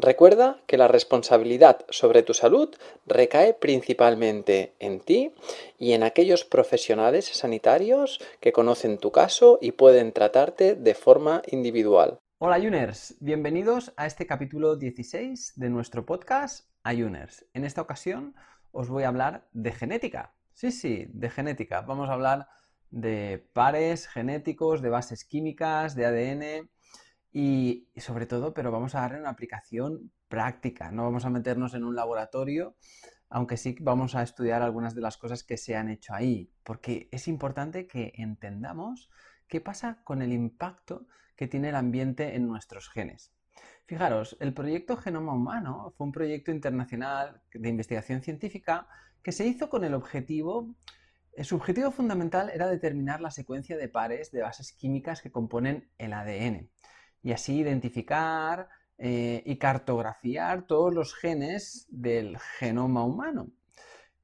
Recuerda que la responsabilidad sobre tu salud recae principalmente en ti y en aquellos profesionales sanitarios que conocen tu caso y pueden tratarte de forma individual. Hola Juners, bienvenidos a este capítulo 16 de nuestro podcast Ayuners. En esta ocasión os voy a hablar de genética. Sí, sí, de genética. Vamos a hablar de pares genéticos, de bases químicas, de ADN y, sobre todo, pero vamos a darle una aplicación práctica, no vamos a meternos en un laboratorio, aunque sí vamos a estudiar algunas de las cosas que se han hecho ahí, porque es importante que entendamos qué pasa con el impacto que tiene el ambiente en nuestros genes. Fijaros, el proyecto Genoma Humano fue un proyecto internacional de investigación científica que se hizo con el objetivo, su objetivo fundamental era determinar la secuencia de pares de bases químicas que componen el ADN y así identificar eh, y cartografiar todos los genes del genoma humano.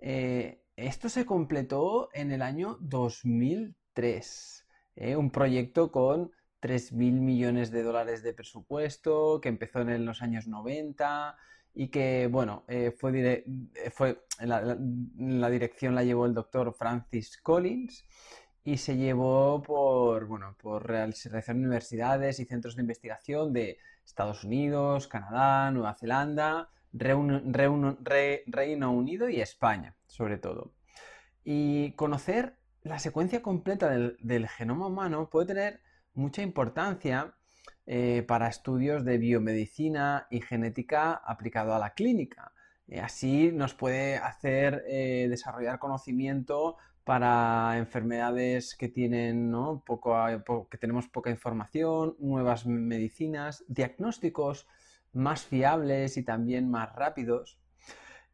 Eh, esto se completó en el año 2003, eh, un proyecto con 3.000 millones de dólares de presupuesto que empezó en los años 90 y que, bueno, fue, fue la, la, dirección la llevó el doctor Francis Collins y se llevó por, bueno, por realizar universidades y centros de investigación de Estados Unidos, Canadá, Nueva Zelanda, Reino Unido y España, sobre todo. Y conocer la secuencia completa del, genoma humano puede tener mucha importancia eh, para estudios de biomedicina y genética aplicado a la clínica. Eh, así nos puede hacer eh, desarrollar conocimiento para enfermedades que tienen poco, que tenemos poca información, nuevas medicinas, diagnósticos más fiables y también más rápidos.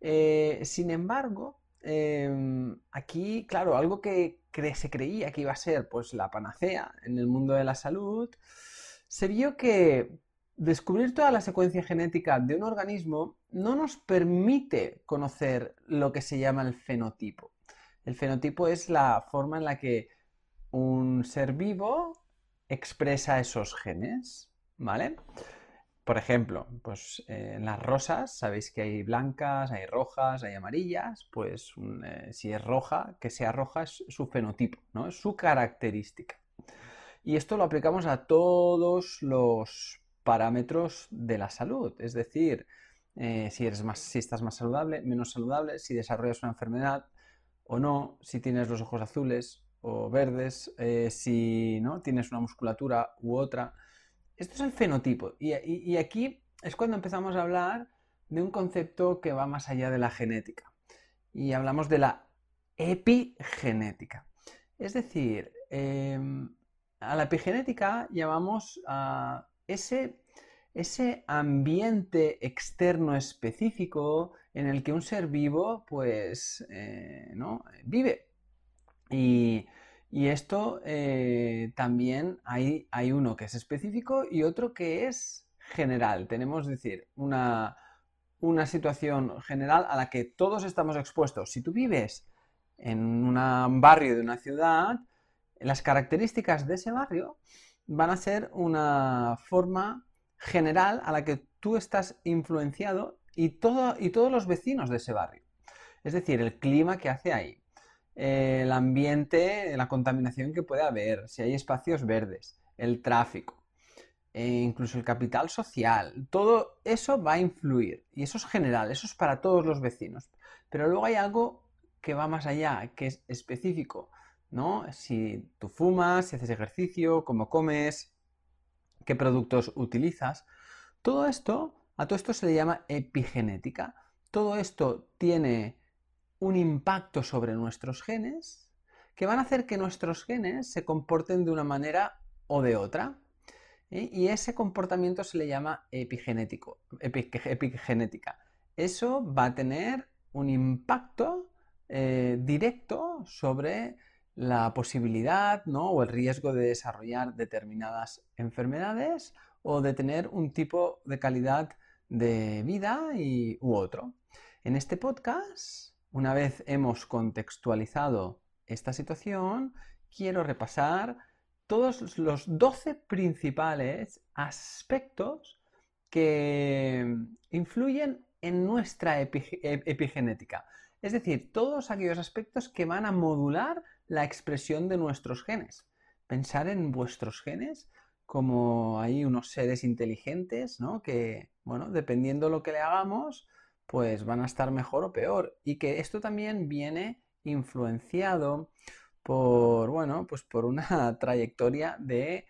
Eh, sin embargo, em, aquí, claro, algo que se creía que iba a ser pues, la panacea en el mundo de la salud, se vio que descubrir toda la secuencia genética de un organismo no nos permite conocer lo que se llama el fenotipo. El fenotipo es la forma en la que un ser vivo expresa esos genes, ¿vale? Por ejemplo, pues eh, en las rosas, sabéis que hay blancas, hay rojas, hay amarillas, pues eh, si es roja, que sea roja es su fenotipo, ¿no? Es su característica. Y esto lo aplicamos a todos los parámetros de la salud, es decir, eh, si, eres más, si estás más saludable, menos saludable, si desarrollas una enfermedad, o no, si tienes los ojos azules o verdes, eh, si ¿no? tienes una musculatura u otra. Esto es el fenotipo. Y, aquí es cuando empezamos a hablar de un concepto que va más allá de la genética. Y hablamos de la epigenética. Es decir, em, a la epigenética llamamos a ese ese ambiente externo específico en el que un ser vivo pues eh, ¿no? vive. Y, esto eh, también hay, hay, uno que es específico y otro que es general. Tenemos, decir, una, una situación general a la que todos estamos expuestos. Si tú vives en un barrio de una ciudad, las características de ese barrio van a ser una forma general a la que tú estás influenciado y, y todos los vecinos de ese barrio. Es decir, el clima que hace ahí, el ambiente, la contaminación que puede haber, si hay espacios verdes, el tráfico. e incluso el capital social, todo eso va a influir. Y eso es general, eso es para todos los vecinos. Pero luego hay algo que va más allá, que es específico, ¿no? Si tú fumas, si haces ejercicio, cómo comes, qué productos utilizas. Todo esto, a todo esto se le llama epigenética. Todo esto tiene un impacto sobre nuestros genes que van a hacer que nuestros genes se comporten de una manera o de otra. ¿eh? Y ese comportamiento se le llama epigenético, epigenética. Eso va a tener un impacto eh, directo sobre la posibilidad ¿no? o el riesgo de desarrollar determinadas enfermedades o de tener un tipo de calidad de vida y, u otro. En este podcast, una vez hemos contextualizado esta situación, quiero repasar todos los 12 principales aspectos que influyen en nuestra epigenética. Es decir, todos aquellos aspectos que van a modular la expresión de nuestros genes. Pensar en vuestros genes como hay unos seres inteligentes, ¿no? Que, bueno, dependiendo lo que le hagamos, pues van a estar mejor o peor. Y que esto también viene influenciado por, bueno, pues por una trayectoria de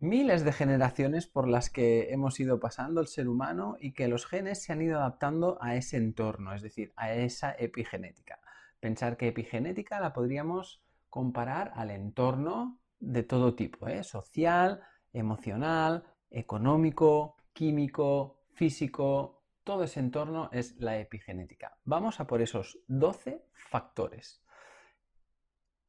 miles de generaciones por las que hemos ido pasando el ser humano y que los genes se han ido adaptando a ese entorno, es decir, a esa epigenética. Pensar que epigenética la podríamos comparar al entorno de todo tipo, ¿eh? social, emocional, económico, químico, físico, todo ese entorno es la epigenética. Vamos a por esos 12 factores.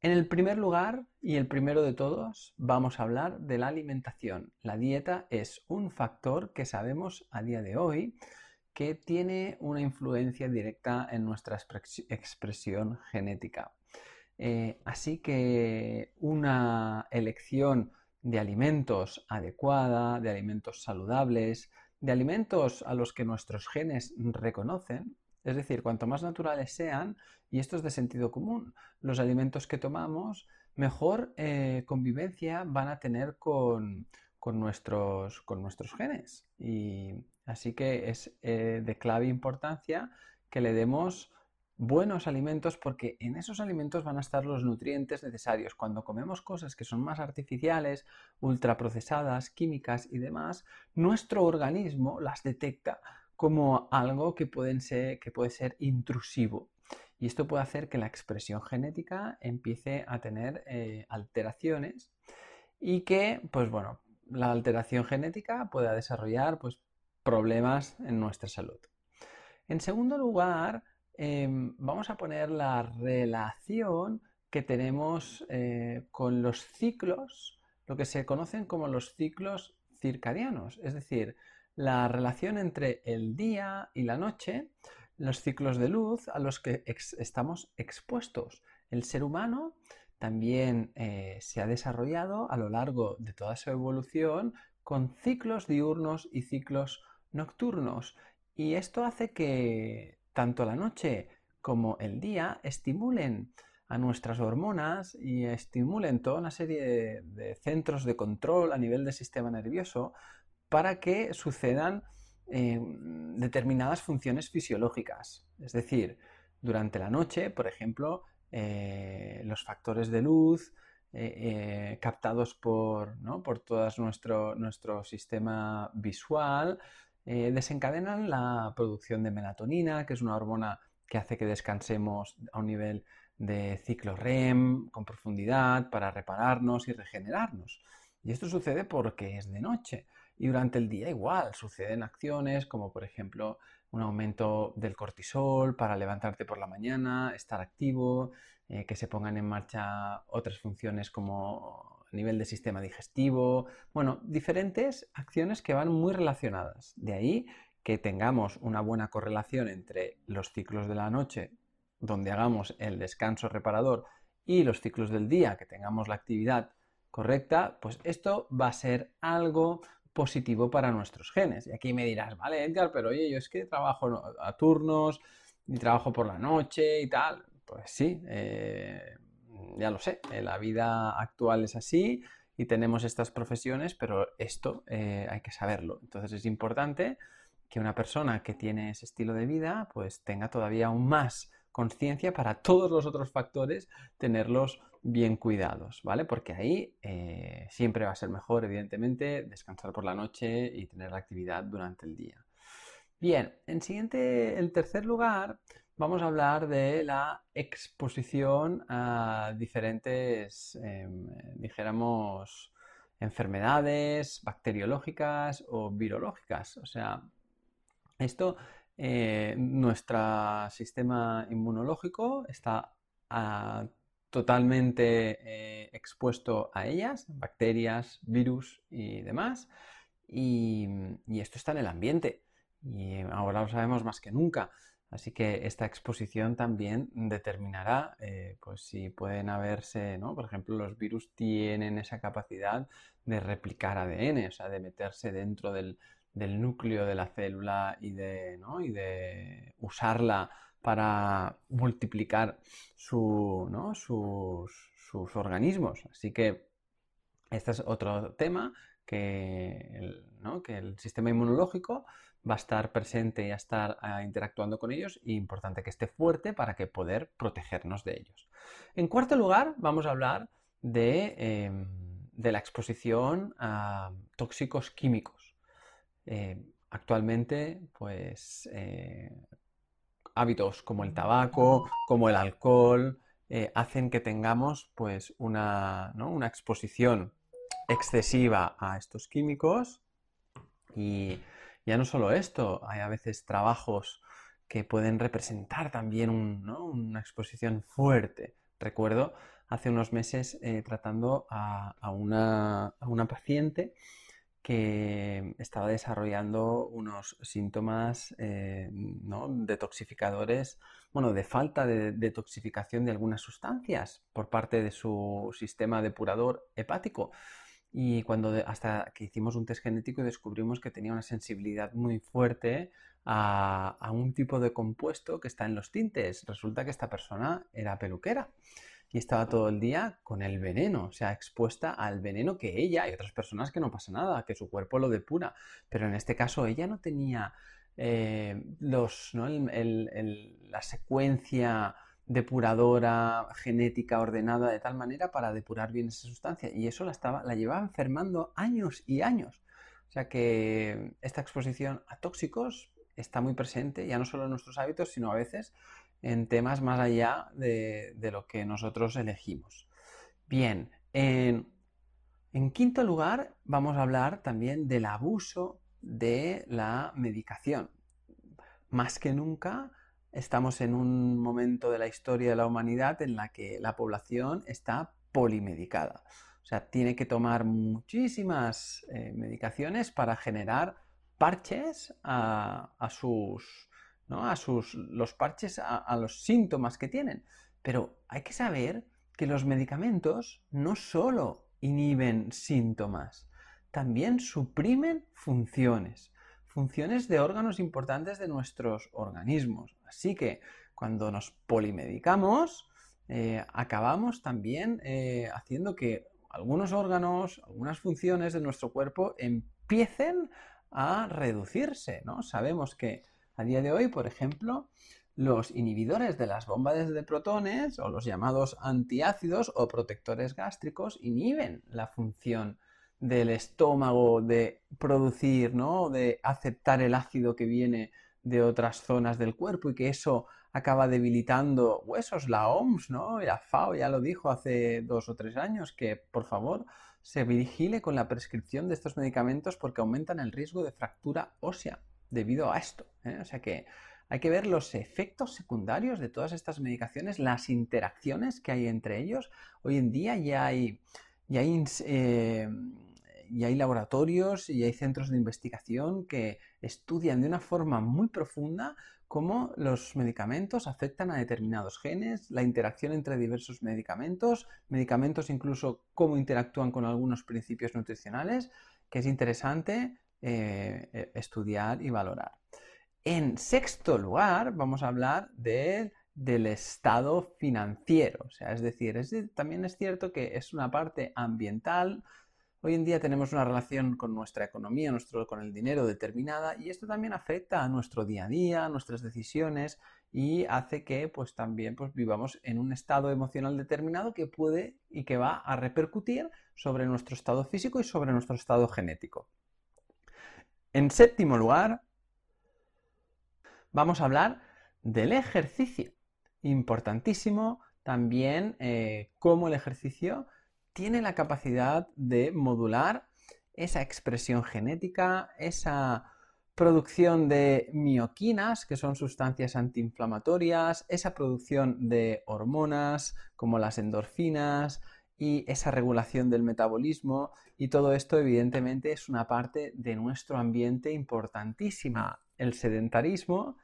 En el primer lugar, y el primero de todos, vamos a hablar de la alimentación. La dieta es un factor que sabemos a día de hoy que tiene una influencia directa en nuestra expresión genética. Eh, así que una elección de alimentos adecuada, de alimentos saludables, de alimentos a los que nuestros genes reconocen, es decir, cuanto más naturales sean, y esto es de sentido común, los alimentos que tomamos, mejor eh, convivencia van a tener con, nuestros, con nuestros genes. Y así que es eh, de clave importancia que le demos buenos alimentos porque en esos alimentos van a estar los nutrientes necesarios. Cuando comemos cosas que son más artificiales, ultraprocesadas, químicas y demás, nuestro organismo las detecta como algo que, puede ser intrusivo. Y esto puede hacer que la expresión genética empiece a tener eh, alteraciones y que, pues bueno, la alteración genética pueda desarrollar pues, problemas en nuestra salud. En segundo lugar, Em, vamos a poner la relación que tenemos eh, con los ciclos, lo que se conocen como los ciclos circadianos, es decir, la relación entre el día y la noche, los ciclos de luz a los que estamos expuestos. El ser humano también eh, se ha desarrollado a lo largo de toda su evolución con ciclos diurnos y ciclos nocturnos. Y esto hace que tanto la noche como el día estimulen a nuestras hormonas y estimulen toda una serie de, centros de control a nivel del sistema nervioso para que sucedan eh, determinadas funciones fisiológicas. Es decir, durante la noche, por ejemplo, eh, los factores de luz eh, captados por, por todo nuestro, nuestro sistema visual eh, desencadenan la producción de melatonina, que es una hormona que hace que descansemos a un nivel de ciclo REM con profundidad para repararnos y regenerarnos. Y esto sucede porque es de noche. Y durante el día igual suceden acciones como por ejemplo un aumento del cortisol para levantarte por la mañana, estar activo, eh, que se pongan en marcha otras funciones como a nivel de sistema digestivo, bueno, diferentes acciones que van muy relacionadas. De ahí que tengamos una buena correlación entre los ciclos de la noche, donde hagamos el descanso reparador, y los ciclos del día, que tengamos la actividad correcta, pues esto va a ser algo positivo para nuestros genes. Y aquí me dirás, vale, Edgar, pero oye, yo es que trabajo a turnos y trabajo por la noche y tal. Pues sí, eh, ya lo sé, eh, la vida actual es así y tenemos estas profesiones, pero esto eh, hay que saberlo. Entonces es importante que una persona que tiene ese estilo de vida pues tenga todavía aún más conciencia para todos los otros factores tenerlos bien cuidados, ¿vale? Porque ahí eh, siempre va a ser mejor, evidentemente, descansar por la noche y tener la actividad durante el día. Bien, en siguiente, en tercer lugar, vamos a hablar de la exposición a diferentes, em, dijéramos, enfermedades bacteriológicas o virológicas. O sea, esto eh, nuestro sistema inmunológico está ah, totalmente eh, expuesto a ellas, bacterias, virus y demás. Y, esto está en el ambiente. Y ahora lo sabemos más que nunca. Así que esta exposición también determinará eh, pues si pueden haberse, ¿no? Por ejemplo, los virus tienen esa capacidad de replicar ADN, o sea, de meterse dentro del, del núcleo de la célula y de, y de usarla para multiplicar sus, sus, organismos. Así que este es otro tema que el, que el sistema inmunológico va a estar presente y a estar ah, interactuando con ellos y importante que esté fuerte para que poder protegernos de ellos. En cuarto lugar, vamos a hablar de, em, de la exposición a tóxicos químicos. Eh, actualmente, pues eh, hábitos como el tabaco, como el alcohol, eh, hacen que tengamos pues una, una, exposición excesiva a estos químicos y ya no solo esto, hay a veces trabajos que pueden representar también una exposición fuerte. Recuerdo hace unos meses tratando a, una, paciente que estaba desarrollando unos síntomas eh, detoxificadores, bueno, de falta de detoxificación de algunas sustancias por parte de su sistema depurador hepático. Y cuando hasta que hicimos un test genético descubrimos que tenía una sensibilidad muy fuerte a, a un tipo de compuesto que está en los tintes. Resulta que esta persona era peluquera y estaba todo el día con el veneno, o sea, expuesta al veneno que ella y otras personas que no pasa nada, que su cuerpo lo depura, pero en este caso ella no tenía eh, los, la secuencia depuradora genética ordenada de tal manera para depurar bien esa sustancia y eso la, estaba, la llevaba enfermando años y años. O sea que esta exposición a tóxicos está muy presente, ya no solo en nuestros hábitos, sino a veces en temas más allá de, lo que nosotros elegimos. Bien, en, quinto lugar vamos a hablar también del abuso de la medicación. Más que nunca estamos en un momento de la historia de la humanidad en la que la población está polimedicada. O sea, tiene que tomar muchísimas eh, medicaciones para generar parches a sus a sus, los parches a, los síntomas que tienen. Pero hay que saber que los medicamentos no solo inhiben síntomas, también suprimen funciones, funciones de órganos importantes de nuestros organismos. Así que cuando nos polimedicamos, eh, acabamos también eh, haciendo que algunos órganos, algunas funciones de nuestro cuerpo empiecen a reducirse, ¿no? Sabemos que a día de hoy, por ejemplo, los inhibidores de las bombas de protones o los llamados antiácidos o protectores gástricos inhiben la función del estómago de producir, ¿no? de aceptar el ácido que viene de otras zonas del cuerpo y que eso acaba debilitando huesos. La OMS, ¿no? La FAO ya lo dijo hace dos o tres años que, por favor, se vigile con la prescripción de estos medicamentos porque aumentan el riesgo de fractura ósea debido a esto. ¿eh? O sea que hay que ver los efectos secundarios de todas estas medicaciones, las interacciones que hay entre ellos. Hoy en día ya hay, ya hay, eh, hay laboratorios y hay centros de investigación que estudian de una forma muy profunda cómo los medicamentos afectan a determinados genes, la interacción entre diversos medicamentos, medicamentos incluso cómo interactúan con algunos principios nutricionales, que es interesante eh, e, estudiar y valorar. En sexto lugar, vamos a hablar del estado financiero. O sea, es decir, también es cierto que es una parte ambiental Hoy en día tenemos una relación con nuestra economía, con el dinero determinada y esto también afecta a nuestro día a día, a nuestras decisiones y hace que pues también pues, vivamos en un estado emocional determinado que puede y que va a repercutir sobre nuestro estado físico y sobre nuestro estado genético. En séptimo lugar, vamos a hablar del ejercicio. Importantísimo también eh, cómo el ejercicio tiene la capacidad de modular esa expresión genética, esa producción de mioquinas, que son sustancias antiinflamatorias, esa producción de hormonas como las endorfinas y esa regulación del metabolismo y todo esto evidentemente es una parte de nuestro ambiente importantísima. El sedentarismo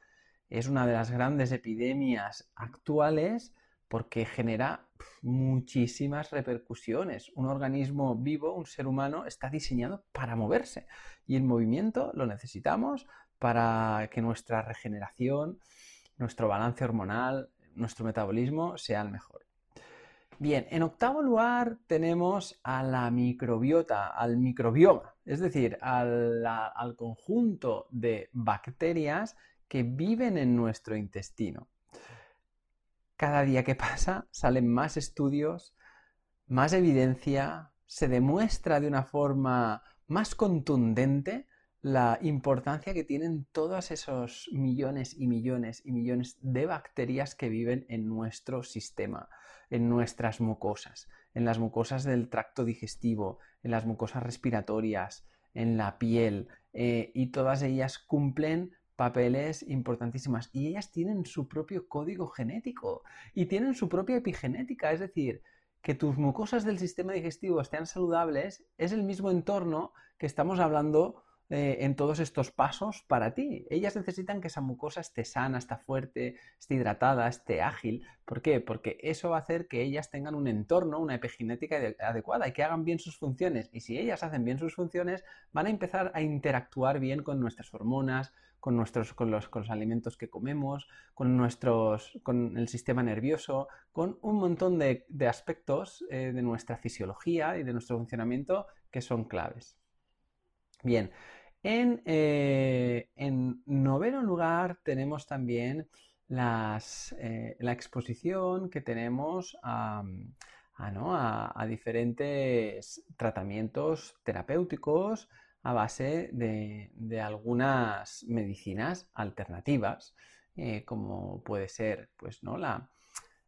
es una de las grandes epidemias actuales porque genera muchísimas repercusiones. Un organismo vivo, un ser humano, está diseñado para moverse y el movimiento lo necesitamos para que nuestra regeneración, nuestro balance hormonal, nuestro metabolismo sea el mejor. Bien, en octavo lugar tenemos a la microbiota, al microbioma, es decir, al, al conjunto de bacterias que viven en nuestro intestino cada día que pasa salen más estudios, más evidencia, se demuestra de una forma más contundente la importancia que tienen todos esos millones y millones y millones de bacterias que viven en nuestro sistema, en nuestras mucosas, en las mucosas del tracto digestivo, en las mucosas respiratorias, en la piel, eh, y todas ellas cumplen papeles importantísimas y ellas tienen su propio código genético y tienen su propia epigenética, es decir, que tus mucosas del sistema digestivo estén saludables es el mismo entorno que estamos hablando eh, en todos estos pasos para ti. Ellas necesitan que esa mucosa esté sana, esté fuerte, esté hidratada, esté ágil. ¿Por qué? Porque eso va a hacer que ellas tengan un entorno, una epigenética adecuada y que hagan bien sus funciones. Y si ellas hacen bien sus funciones, van a empezar a interactuar bien con nuestras hormonas, con, nuestros, con, los, con los alimentos que comemos, con, nuestros, con el sistema nervioso, con un montón de, aspectos eh, de nuestra fisiología y de nuestro funcionamiento que son claves. Bien, en, eh, noveno lugar tenemos también eh, la exposición que tenemos a, a, diferentes tratamientos terapéuticos, a base de, algunas medicinas alternativas, eh, como puede ser pues, ¿no? la,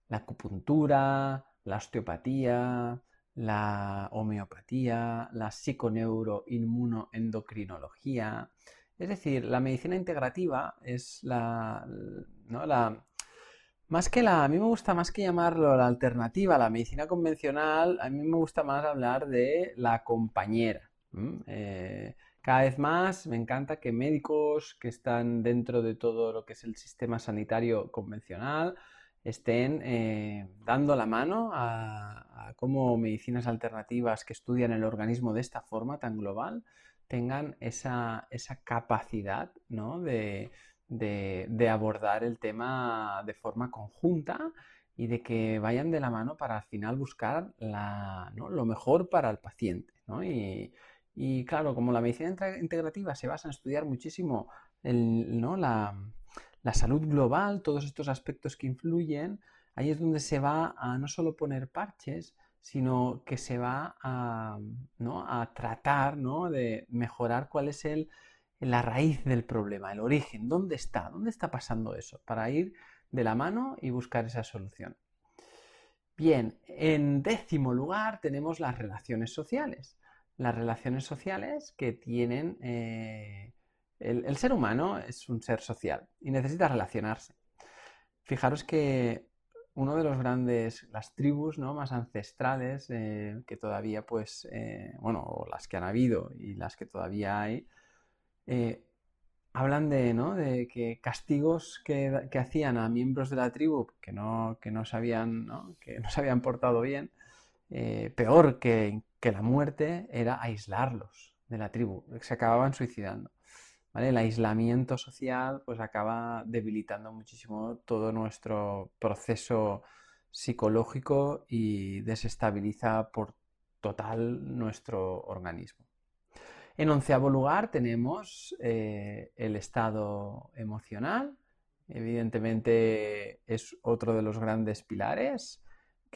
acupuntura, la osteopatía, la homeopatía, la psiconeuroinmunoendocrinología. Es decir, la medicina integrativa es la, la, más que la, a mí me gusta más que llamarlo la alternativa, la medicina convencional, a mí me gusta más hablar de la compañera. Eh, cada vez más me encanta que médicos que están dentro de todo lo que es el sistema sanitario convencional estén eh, dando la mano a, cómo medicinas alternativas que estudian el organismo de esta forma tan global tengan esa, capacidad de, abordar el tema de forma conjunta y de que vayan de la mano para al final buscar lo mejor para el paciente. Y, y claro, como la medicina integrativa se basa en estudiar muchísimo la, salud global, todos estos aspectos que influyen, ahí es donde se va a no solo poner parches, sino que se va a, a tratar de mejorar cuál es el, la raíz del problema, el origen, dónde está, dónde está pasando eso, para ir de la mano y buscar esa solución. Bien, en décimo lugar tenemos las relaciones sociales las relaciones sociales que tienen... Eh, el, ser humano es un ser social y necesita relacionarse. Fijaros que uno de los grandes, las tribus ¿no? más ancestrales eh, que todavía, pues, eh, bueno, las que han habido y las que todavía hay, hablan de, ¿no? de que castigos que, hacían a miembros de la tribu que no, que no, se, habían, Que no se habían portado bien, peor que que la muerte era aislarlos de la tribu, se acababan suicidando. ¿vale? El aislamiento social pues acaba debilitando muchísimo todo nuestro proceso psicológico y desestabiliza por total nuestro organismo. En onceavo lugar tenemos eh, el estado emocional. Evidentemente es otro de los grandes pilares,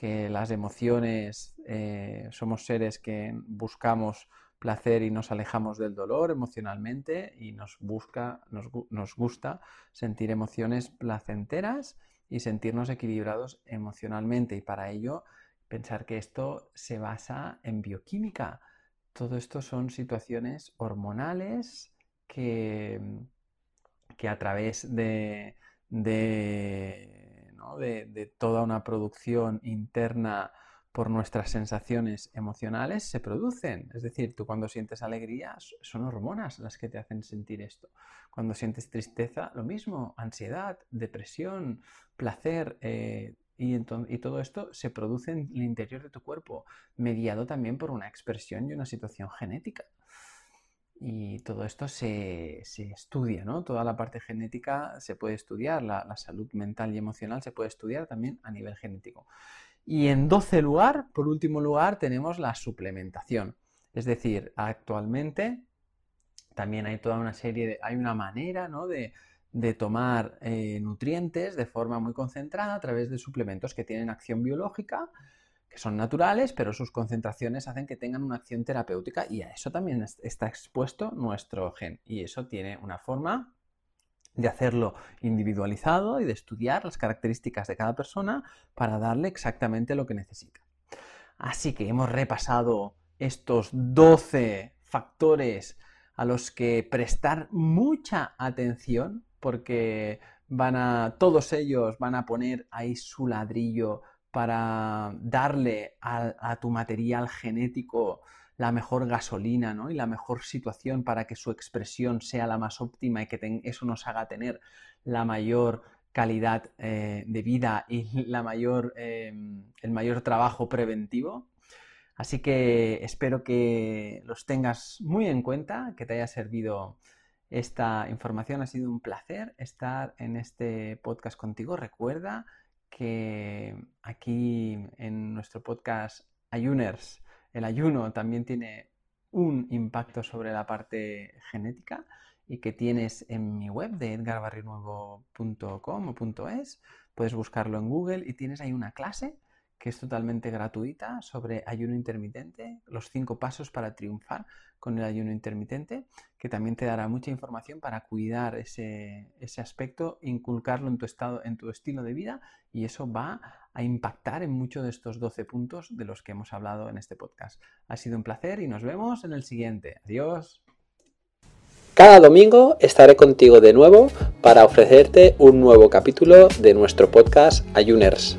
que las emociones eh, somos seres que buscamos placer y nos alejamos del dolor emocionalmente y nos, busca, nos gusta sentir emociones placenteras y sentirnos equilibrados emocionalmente. Y para ello, pensar que esto se basa en bioquímica todo esto son situaciones hormonales que, que a través de, toda una producción interna por nuestras sensaciones emocionales se producen. Es decir, tú cuando sientes alegría son hormonas las que te hacen sentir esto. Cuando sientes tristeza, lo mismo, ansiedad, depresión, placer, eh, y, todo esto se produce en el interior de tu cuerpo, mediado también por una expresión y una situación genética. Y todo esto se, estudia, ¿no? Toda la parte genética se puede estudiar, la, la, salud mental y emocional se puede estudiar también a nivel genético. Y en 12 lugar, por último lugar, tenemos la suplementación. Es decir, actualmente también hay toda una serie de, hay una manera, ¿no? De, de tomar eh, nutrientes de forma muy concentrada a través de suplementos que tienen acción biológica, que son naturales, pero sus concentraciones hacen que tengan una acción terapéutica y a eso también está expuesto nuestro gen. Y eso tiene una forma de hacerlo individualizado y de estudiar las características de cada persona para darle exactamente lo que necesita. Así que hemos repasado estos 12 factores a los que prestar mucha atención porque van a, todos ellos van a poner ahí su ladrillo para darle a, tu material genético la mejor gasolina ¿no? y la mejor situación para que su expresión sea la más óptima y que eso nos haga tener la mayor calidad eh, de vida y la mayor, em, el mayor trabajo preventivo. Así que espero que los tengas muy en cuenta, que te haya servido esta información. Ha sido un placer estar en este podcast contigo. Recuerda que aquí en nuestro podcast Ayuners, el ayuno también tiene un impacto sobre la parte genética y que tienes en mi web de edgarbarrinuevo.com o .es. Puedes buscarlo en Google y tienes ahí una clase que es totalmente gratuita sobre ayuno intermitente, los cinco pasos para triunfar con el ayuno intermitente, que también te dará mucha información para cuidar ese, aspecto, inculcarlo en tu, estado, en tu estilo de vida y eso va a impactar en muchos de estos 12 puntos de los que hemos hablado en este podcast. Ha sido un placer y nos vemos en el siguiente. Adiós. Cada domingo estaré contigo de nuevo para ofrecerte un nuevo capítulo de nuestro podcast Ayuners.